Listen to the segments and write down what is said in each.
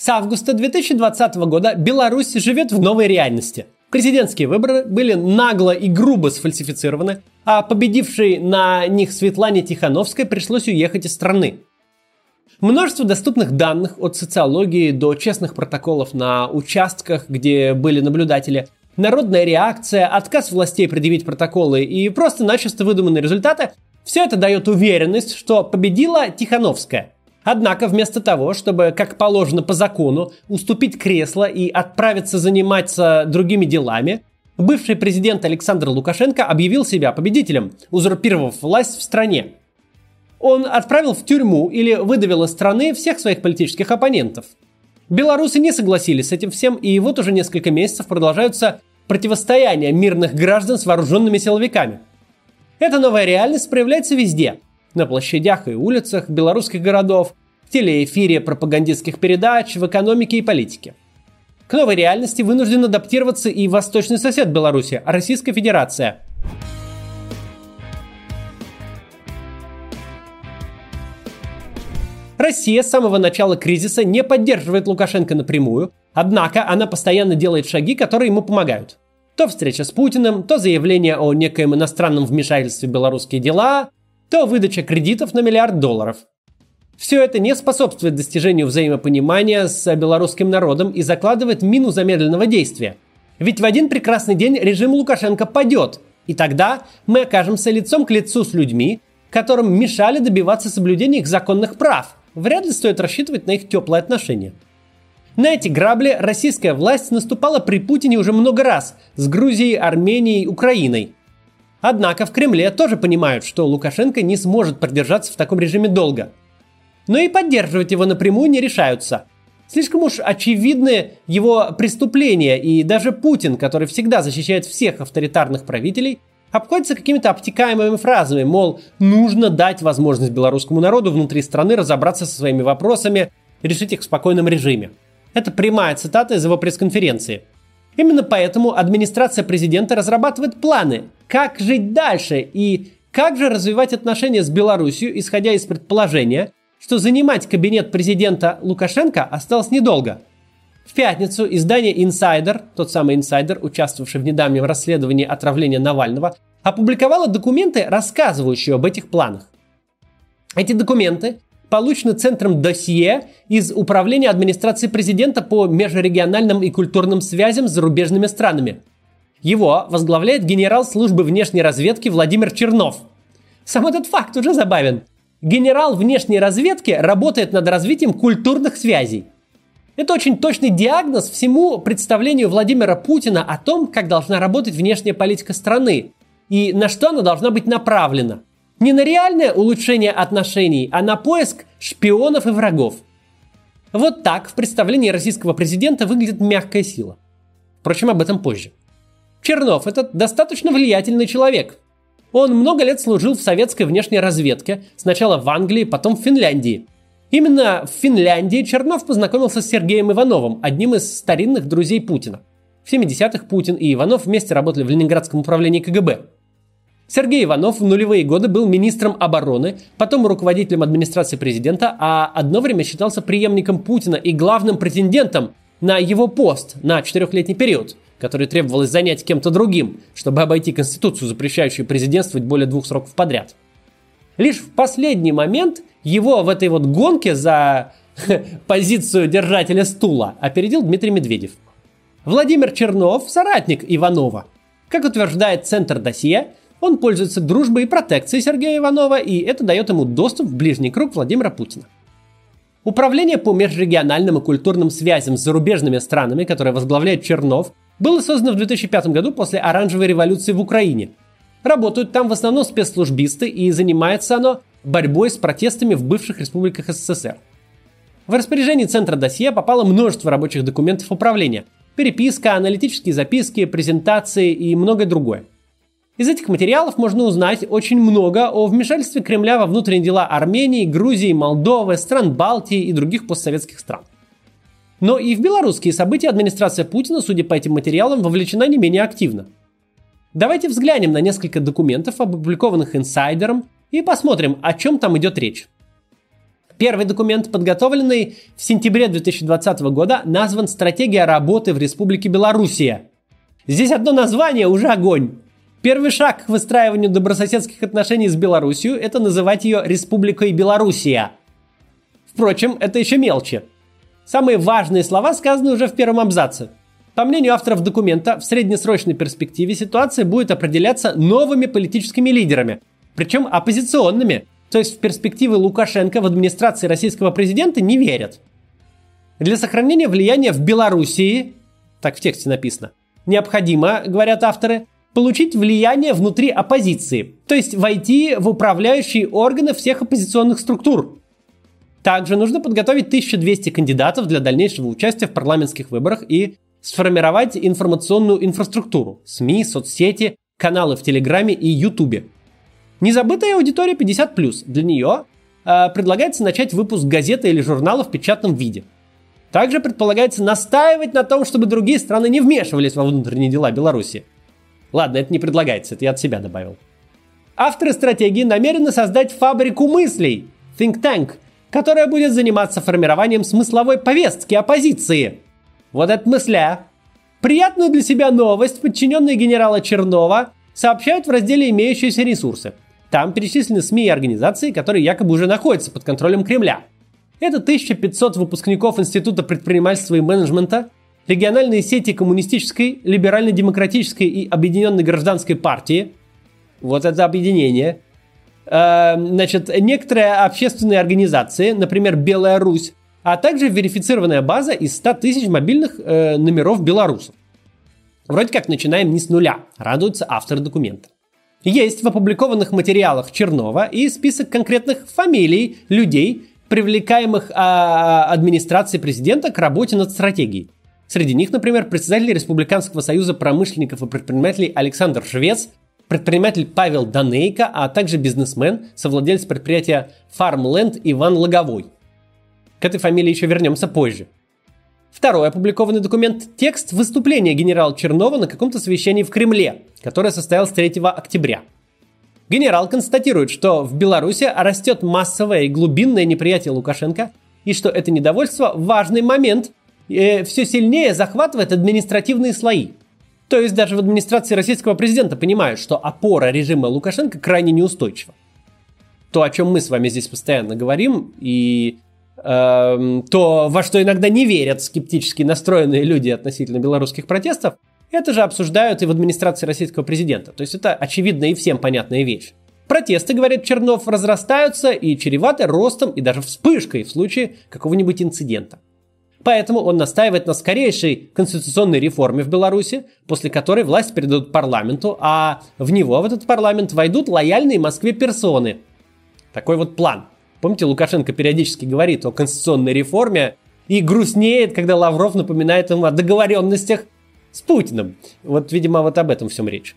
С августа 2020 года Беларусь живет в новой реальности. Президентские выборы были нагло и грубо сфальсифицированы, а победившей на них Светлане Тихановской пришлось уехать из страны. Множество доступных данных от социологии до честных протоколов на участках, где были наблюдатели, народная реакция, отказ властей предъявить протоколы и просто начисто выдуманные результаты – все это дает уверенность, что победила Тихановская – Однако вместо того, чтобы, как положено по закону, уступить кресло и отправиться заниматься другими делами, бывший президент Александр Лукашенко объявил себя победителем, узурпировав власть в стране. Он отправил в тюрьму или выдавил из страны всех своих политических оппонентов. Белорусы не согласились с этим всем, и вот уже несколько месяцев продолжаются противостояния мирных граждан с вооруженными силовиками. Эта новая реальность проявляется везде – на площадях и улицах белорусских городов, в телеэфире пропагандистских передач, в экономике и политике. К новой реальности вынужден адаптироваться и восточный сосед Беларуси – Российская Федерация. Россия с самого начала кризиса не поддерживает Лукашенко напрямую, однако она постоянно делает шаги, которые ему помогают. То встреча с Путиным, то заявление о некоем иностранном вмешательстве в белорусские дела, то выдача кредитов на миллиард долларов. Все это не способствует достижению взаимопонимания с белорусским народом и закладывает мину замедленного действия. Ведь в один прекрасный день режим Лукашенко падет, и тогда мы окажемся лицом к лицу с людьми, которым мешали добиваться соблюдения их законных прав. Вряд ли стоит рассчитывать на их теплые отношения. На эти грабли российская власть наступала при Путине уже много раз с Грузией, Арменией, Украиной. Однако в Кремле тоже понимают, что Лукашенко не сможет продержаться в таком режиме долго. Но и поддерживать его напрямую не решаются. Слишком уж очевидны его преступления, и даже Путин, который всегда защищает всех авторитарных правителей, обходится какими-то обтекаемыми фразами, мол, нужно дать возможность белорусскому народу внутри страны разобраться со своими вопросами, решить их в спокойном режиме. Это прямая цитата из его пресс-конференции – Именно поэтому администрация президента разрабатывает планы, как жить дальше и как же развивать отношения с Беларусью, исходя из предположения, что занимать кабинет президента Лукашенко осталось недолго. В пятницу издание Insider, тот самый Insider, участвовавший в недавнем расследовании отравления Навального, опубликовало документы, рассказывающие об этих планах. Эти документы получено Центром досье из Управления администрации президента по межрегиональным и культурным связям с зарубежными странами. Его возглавляет генерал службы внешней разведки Владимир Чернов. Сам этот факт уже забавен. Генерал внешней разведки работает над развитием культурных связей. Это очень точный диагноз всему представлению Владимира Путина о том, как должна работать внешняя политика страны и на что она должна быть направлена – не на реальное улучшение отношений, а на поиск шпионов и врагов. Вот так в представлении российского президента выглядит мягкая сила. Впрочем, об этом позже. Чернов – это достаточно влиятельный человек. Он много лет служил в советской внешней разведке, сначала в Англии, потом в Финляндии. Именно в Финляндии Чернов познакомился с Сергеем Ивановым, одним из старинных друзей Путина. В 70-х Путин и Иванов вместе работали в Ленинградском управлении КГБ. Сергей Иванов в нулевые годы был министром обороны, потом руководителем администрации президента, а одно время считался преемником Путина и главным претендентом на его пост на четырехлетний период, который требовалось занять кем-то другим, чтобы обойти Конституцию, запрещающую президентствовать более двух сроков подряд. Лишь в последний момент его в этой вот гонке за позицию держателя стула опередил Дмитрий Медведев. Владимир Чернов – соратник Иванова. Как утверждает Центр досье, он пользуется дружбой и протекцией Сергея Иванова, и это дает ему доступ в ближний круг Владимира Путина. Управление по межрегиональным и культурным связям с зарубежными странами, которое возглавляет Чернов, было создано в 2005 году после оранжевой революции в Украине. Работают там в основном спецслужбисты, и занимается оно борьбой с протестами в бывших республиках СССР. В распоряжении Центра досье попало множество рабочих документов управления. Переписка, аналитические записки, презентации и многое другое – из этих материалов можно узнать очень много о вмешательстве Кремля во внутренние дела Армении, Грузии, Молдовы, стран Балтии и других постсоветских стран. Но и в белорусские события администрация Путина, судя по этим материалам, вовлечена не менее активно. Давайте взглянем на несколько документов, опубликованных инсайдером, и посмотрим, о чем там идет речь. Первый документ, подготовленный в сентябре 2020 года, назван «Стратегия работы в Республике Белоруссия». Здесь одно название уже огонь. Первый шаг к выстраиванию добрососедских отношений с Белоруссией – это называть ее Республикой Белоруссия. Впрочем, это еще мелочи. Самые важные слова сказаны уже в первом абзаце. По мнению авторов документа, в среднесрочной перспективе ситуация будет определяться новыми политическими лидерами, причем оппозиционными, то есть в перспективы Лукашенко в администрации российского президента не верят. Для сохранения влияния в Белоруссии, так в тексте написано, необходимо, говорят авторы, получить влияние внутри оппозиции, то есть войти в управляющие органы всех оппозиционных структур. Также нужно подготовить 1200 кандидатов для дальнейшего участия в парламентских выборах и сформировать информационную инфраструктуру – СМИ, соцсети, каналы в Телеграме и Ютубе. Незабытая аудитория 50+. Для нее э, предлагается начать выпуск газеты или журнала в печатном виде. Также предполагается настаивать на том, чтобы другие страны не вмешивались во внутренние дела Беларуси. Ладно, это не предлагается, это я от себя добавил. Авторы стратегии намерены создать фабрику мыслей, think tank, которая будет заниматься формированием смысловой повестки оппозиции – вот это мысля. Приятную для себя новость подчиненные генерала Чернова сообщают в разделе «Имеющиеся ресурсы». Там перечислены СМИ и организации, которые якобы уже находятся под контролем Кремля. Это 1500 выпускников Института предпринимательства и менеджмента, региональные сети коммунистической, либерально-демократической и объединенной гражданской партии. Вот это объединение. Э, значит, некоторые общественные организации, например, Белая Русь, а также верифицированная база из 100 тысяч мобильных э, номеров белорусов. Вроде как начинаем не с нуля, радуется автор документа. Есть в опубликованных материалах Чернова и список конкретных фамилий людей, привлекаемых а, администрацией президента к работе над стратегией. Среди них, например, председатель Республиканского союза промышленников и предпринимателей Александр Швец, предприниматель Павел Данейко, а также бизнесмен, совладелец предприятия Farmland Иван Логовой – к этой фамилии еще вернемся позже. Второй опубликованный документ – текст выступления генерала Чернова на каком-то совещании в Кремле, которое состоялось 3 октября. Генерал констатирует, что в Беларуси растет массовое и глубинное неприятие Лукашенко, и что это недовольство – важный момент, и все сильнее захватывает административные слои. То есть даже в администрации российского президента понимают, что опора режима Лукашенко крайне неустойчива. То, о чем мы с вами здесь постоянно говорим, и Эм, то, во что иногда не верят скептически настроенные люди относительно белорусских протестов, это же обсуждают и в администрации российского президента. То есть это очевидная и всем понятная вещь. Протесты, говорит Чернов, разрастаются и чреваты ростом и даже вспышкой в случае какого-нибудь инцидента. Поэтому он настаивает на скорейшей конституционной реформе в Беларуси, после которой власть передадут парламенту, а в него, в этот парламент, войдут лояльные Москве персоны. Такой вот план – Помните, Лукашенко периодически говорит о конституционной реформе и грустнеет, когда Лавров напоминает ему о договоренностях с Путиным. Вот, видимо, вот об этом всем речь.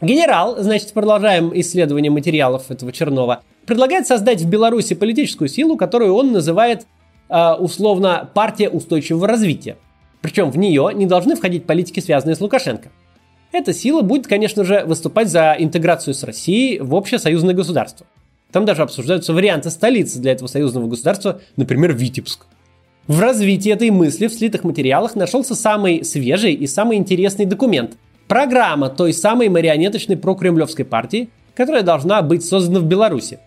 Генерал, значит, продолжаем исследование материалов этого Чернова, предлагает создать в Беларуси политическую силу, которую он называет условно партия устойчивого развития. Причем в нее не должны входить политики, связанные с Лукашенко. Эта сила будет, конечно же, выступать за интеграцию с Россией в общее союзное государство. Там даже обсуждаются варианты столицы для этого союзного государства, например, Витебск. В развитии этой мысли в слитых материалах нашелся самый свежий и самый интересный документ – программа той самой марионеточной прокремлевской партии, которая должна быть создана в Беларуси.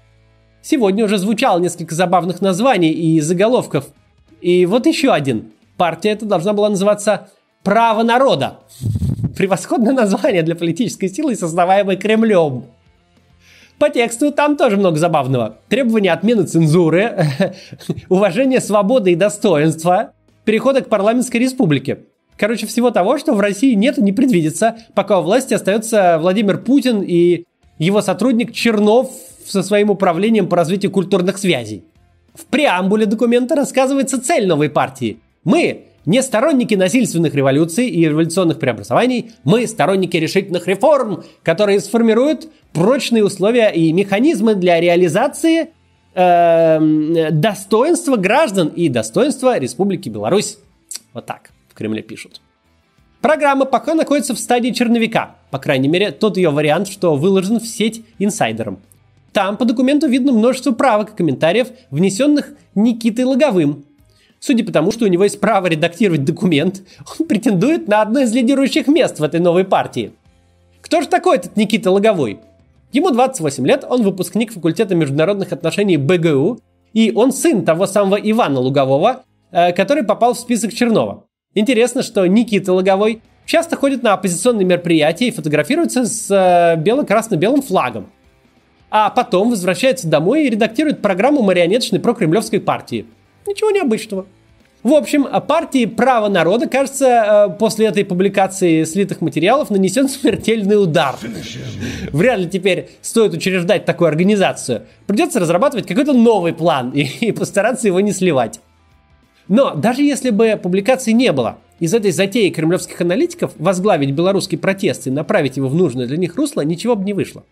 Сегодня уже звучало несколько забавных названий и заголовков. И вот еще один. Партия эта должна была называться «Право народа». Превосходное название для политической силы, создаваемой Кремлем. По тексту там тоже много забавного. Требования отмены цензуры, уважение свободы и достоинства, перехода к парламентской республике. Короче, всего того, что в России нет и не предвидится, пока у власти остается Владимир Путин и его сотрудник Чернов со своим управлением по развитию культурных связей. В преамбуле документа рассказывается цель новой партии. Мы не сторонники насильственных революций и революционных преобразований, мы сторонники решительных реформ, которые сформируют прочные условия и механизмы для реализации э, достоинства граждан и достоинства Республики Беларусь. Вот так в Кремле пишут. Программа пока находится в стадии черновика, по крайней мере, тот ее вариант, что выложен в сеть инсайдером. Там по документу видно множество правок и комментариев, внесенных Никитой Логовым. Судя по тому, что у него есть право редактировать документ, он претендует на одно из лидирующих мест в этой новой партии. Кто же такой этот Никита Логовой? Ему 28 лет, он выпускник факультета международных отношений БГУ, и он сын того самого Ивана Лугового, э, который попал в список Чернова. Интересно, что Никита Логовой часто ходит на оппозиционные мероприятия и фотографируется с э, бело-красно-белым флагом. А потом возвращается домой и редактирует программу марионеточной прокремлевской партии. Ничего необычного. В общем, партии «Право народа», кажется, э, после этой публикации слитых материалов нанесен смертельный удар. Вряд ли теперь стоит учреждать такую организацию. Придется разрабатывать какой-то новый план и, и постараться его не сливать. Но даже если бы публикации не было, из этой затеи кремлевских аналитиков возглавить белорусский протест и направить его в нужное для них русло ничего бы не вышло.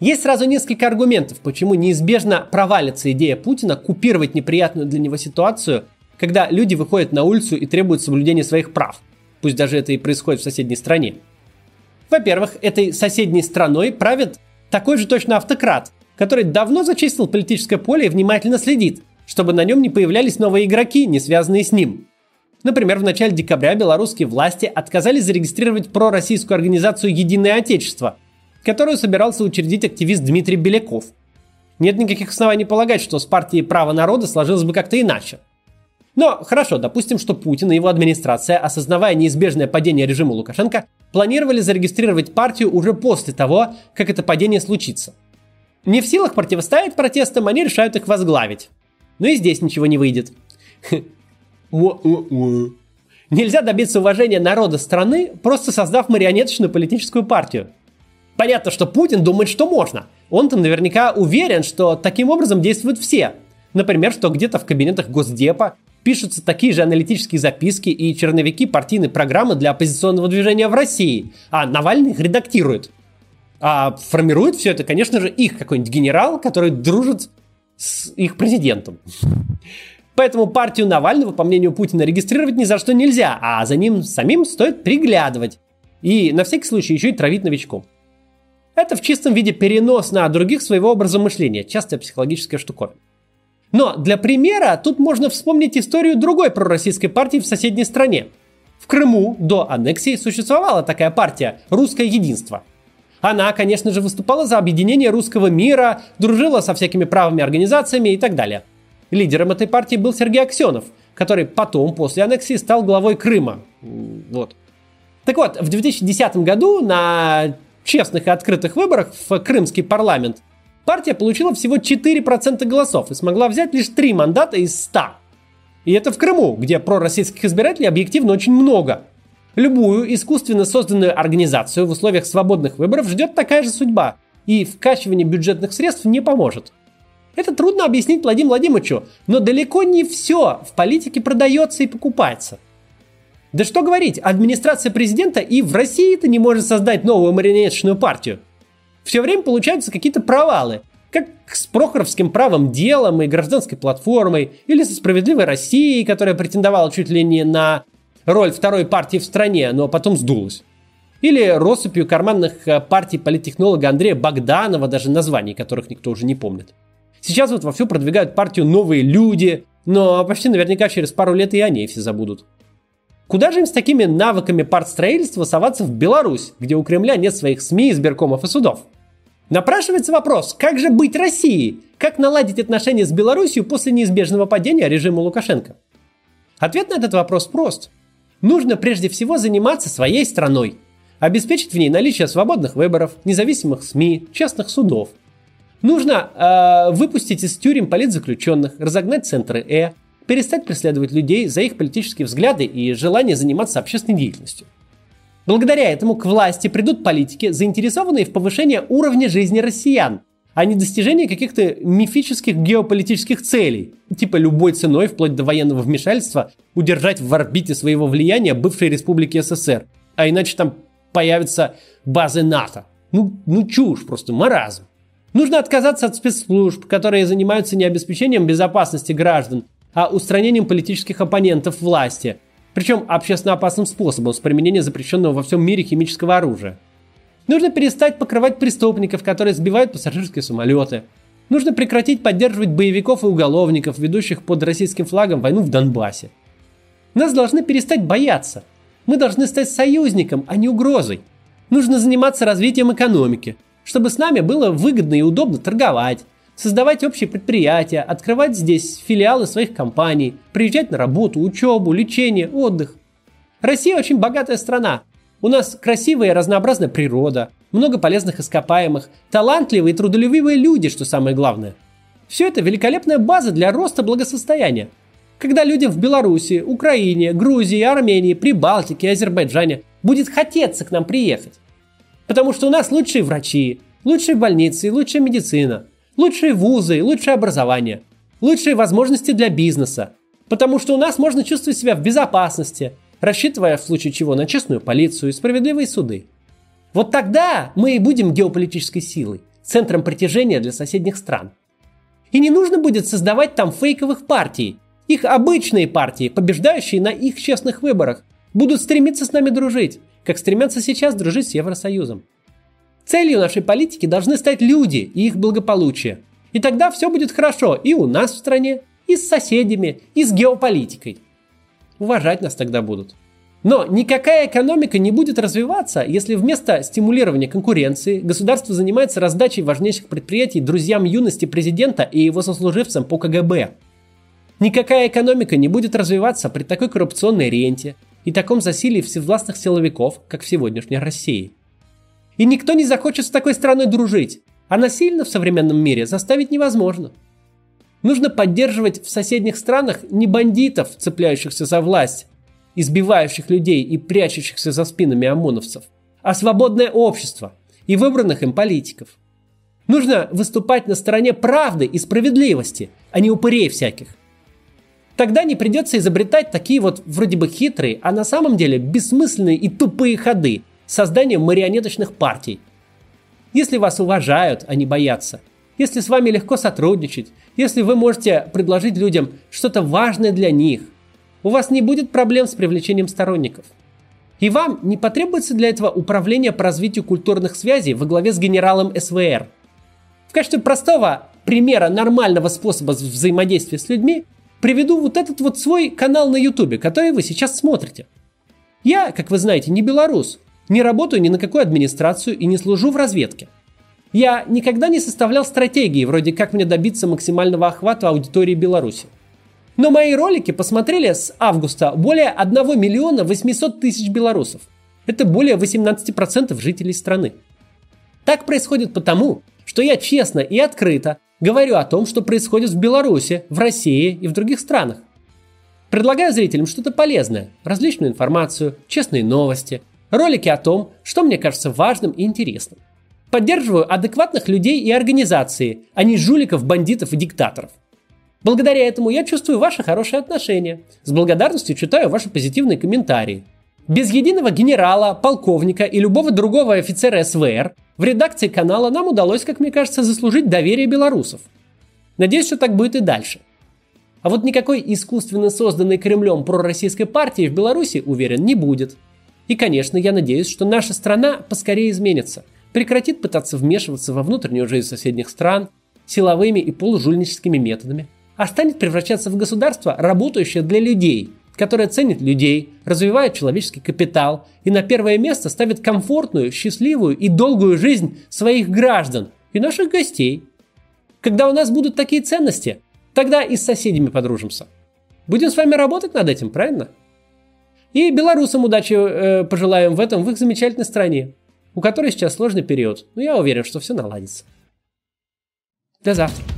Есть сразу несколько аргументов, почему неизбежно провалится идея Путина купировать неприятную для него ситуацию, когда люди выходят на улицу и требуют соблюдения своих прав, пусть даже это и происходит в соседней стране. Во-первых, этой соседней страной правит такой же точно автократ, который давно зачистил политическое поле и внимательно следит, чтобы на нем не появлялись новые игроки, не связанные с ним. Например, в начале декабря белорусские власти отказались зарегистрировать пророссийскую организацию «Единое Отечество», которую собирался учредить активист Дмитрий Беляков. Нет никаких оснований полагать, что с партией «Право народа» сложилось бы как-то иначе. Но хорошо, допустим, что Путин и его администрация, осознавая неизбежное падение режима Лукашенко, планировали зарегистрировать партию уже после того, как это падение случится. Не в силах противостоять протестам, они решают их возглавить. Но и здесь ничего не выйдет. Нельзя добиться уважения народа страны, просто создав марионеточную политическую партию. Понятно, что Путин думает, что можно. Он там наверняка уверен, что таким образом действуют все. Например, что где-то в кабинетах Госдепа пишутся такие же аналитические записки и черновики партийной программы для оппозиционного движения в России, а Навальный их редактирует. А формирует все это, конечно же, их какой-нибудь генерал, который дружит с их президентом. Поэтому партию Навального, по мнению Путина, регистрировать ни за что нельзя, а за ним самим стоит приглядывать. И на всякий случай еще и травить новичком. Это в чистом виде перенос на других своего образа мышления, частая психологическая штуковина. Но для примера тут можно вспомнить историю другой пророссийской партии в соседней стране. В Крыму до аннексии существовала такая партия «Русское единство», она, конечно же, выступала за объединение русского мира, дружила со всякими правыми организациями и так далее. Лидером этой партии был Сергей Аксенов, который потом, после аннексии, стал главой Крыма. Вот. Так вот, в 2010 году на честных и открытых выборах в крымский парламент партия получила всего 4% голосов и смогла взять лишь 3 мандата из 100. И это в Крыму, где пророссийских избирателей объективно очень много – Любую искусственно созданную организацию в условиях свободных выборов ждет такая же судьба, и вкачивание бюджетных средств не поможет. Это трудно объяснить Владимиру Владимировичу, но далеко не все в политике продается и покупается. Да что говорить, администрация президента и в России-то не может создать новую марионеточную партию. Все время получаются какие-то провалы, как с Прохоровским правом делом и гражданской платформой, или со справедливой Россией, которая претендовала чуть ли не на роль второй партии в стране, но потом сдулась. Или россыпью карманных э, партий политтехнолога Андрея Богданова, даже названий которых никто уже не помнит. Сейчас вот вовсю продвигают партию «Новые люди», но почти наверняка через пару лет и они все забудут. Куда же им с такими навыками партстроительства соваться в Беларусь, где у Кремля нет своих СМИ, избиркомов и судов? Напрашивается вопрос, как же быть Россией? Как наладить отношения с Беларусью после неизбежного падения режима Лукашенко? Ответ на этот вопрос прост. Нужно прежде всего заниматься своей страной, обеспечить в ней наличие свободных выборов, независимых СМИ, частных судов. Нужно э, выпустить из тюрем политзаключенных, разогнать центры Э, перестать преследовать людей за их политические взгляды и желание заниматься общественной деятельностью. Благодаря этому к власти придут политики, заинтересованные в повышении уровня жизни россиян, а не достижение каких-то мифических геополитических целей, типа любой ценой, вплоть до военного вмешательства, удержать в орбите своего влияния бывшей республики СССР. А иначе там появятся базы НАТО. Ну, ну чушь, просто маразм. Нужно отказаться от спецслужб, которые занимаются не обеспечением безопасности граждан, а устранением политических оппонентов власти, причем общественно опасным способом с применением запрещенного во всем мире химического оружия. Нужно перестать покрывать преступников, которые сбивают пассажирские самолеты. Нужно прекратить поддерживать боевиков и уголовников, ведущих под российским флагом войну в Донбассе. Нас должны перестать бояться. Мы должны стать союзником, а не угрозой. Нужно заниматься развитием экономики, чтобы с нами было выгодно и удобно торговать, создавать общие предприятия, открывать здесь филиалы своих компаний, приезжать на работу, учебу, лечение, отдых. Россия очень богатая страна. У нас красивая и разнообразная природа, много полезных ископаемых, талантливые и трудолюбивые люди, что самое главное. Все это великолепная база для роста благосостояния. Когда людям в Беларуси, Украине, Грузии, Армении, Прибалтике, Азербайджане будет хотеться к нам приехать. Потому что у нас лучшие врачи, лучшие больницы, лучшая медицина, лучшие вузы, лучшее образование, лучшие возможности для бизнеса. Потому что у нас можно чувствовать себя в безопасности, рассчитывая в случае чего на честную полицию и справедливые суды. Вот тогда мы и будем геополитической силой, центром притяжения для соседних стран. И не нужно будет создавать там фейковых партий. Их обычные партии, побеждающие на их честных выборах, будут стремиться с нами дружить, как стремятся сейчас дружить с Евросоюзом. Целью нашей политики должны стать люди и их благополучие. И тогда все будет хорошо и у нас в стране, и с соседями, и с геополитикой. Уважать нас тогда будут. Но никакая экономика не будет развиваться, если вместо стимулирования конкуренции государство занимается раздачей важнейших предприятий друзьям юности президента и его сослуживцам по КГБ. Никакая экономика не будет развиваться при такой коррупционной ренте, и таком засилии всевластных силовиков, как в сегодняшней России. И никто не захочет с такой страной дружить, а насильно в современном мире заставить невозможно. Нужно поддерживать в соседних странах не бандитов, цепляющихся за власть, избивающих людей и прячущихся за спинами ОМОНовцев, а свободное общество и выбранных им политиков. Нужно выступать на стороне правды и справедливости, а не упырей всяких – Тогда не придется изобретать такие вот вроде бы хитрые, а на самом деле бессмысленные и тупые ходы созданием марионеточных партий. Если вас уважают, а не боятся, если с вами легко сотрудничать, если вы можете предложить людям что-то важное для них, у вас не будет проблем с привлечением сторонников. И вам не потребуется для этого управление по развитию культурных связей во главе с генералом СВР. В качестве простого примера нормального способа взаимодействия с людьми приведу вот этот вот свой канал на ютубе, который вы сейчас смотрите. Я, как вы знаете, не белорус, не работаю ни на какую администрацию и не служу в разведке. Я никогда не составлял стратегии, вроде как мне добиться максимального охвата аудитории Беларуси. Но мои ролики посмотрели с августа более 1 миллиона 800 тысяч белорусов. Это более 18% жителей страны. Так происходит потому, что я честно и открыто Говорю о том, что происходит в Беларуси, в России и в других странах. Предлагаю зрителям что-то полезное, различную информацию, честные новости, ролики о том, что мне кажется важным и интересным. Поддерживаю адекватных людей и организации, а не жуликов, бандитов и диктаторов. Благодаря этому я чувствую ваши хорошие отношения. С благодарностью читаю ваши позитивные комментарии. Без единого генерала, полковника и любого другого офицера СВР в редакции канала нам удалось, как мне кажется, заслужить доверие белорусов. Надеюсь, что так будет и дальше. А вот никакой искусственно созданной Кремлем пророссийской партии в Беларуси, уверен, не будет. И, конечно, я надеюсь, что наша страна поскорее изменится, прекратит пытаться вмешиваться во внутреннюю жизнь соседних стран силовыми и полужульническими методами, а станет превращаться в государство, работающее для людей – которая ценит людей, развивает человеческий капитал и на первое место ставит комфортную, счастливую и долгую жизнь своих граждан и наших гостей. Когда у нас будут такие ценности, тогда и с соседями подружимся. Будем с вами работать над этим, правильно? И белорусам удачи э, пожелаем в этом, в их замечательной стране, у которой сейчас сложный период. Но я уверен, что все наладится. До завтра.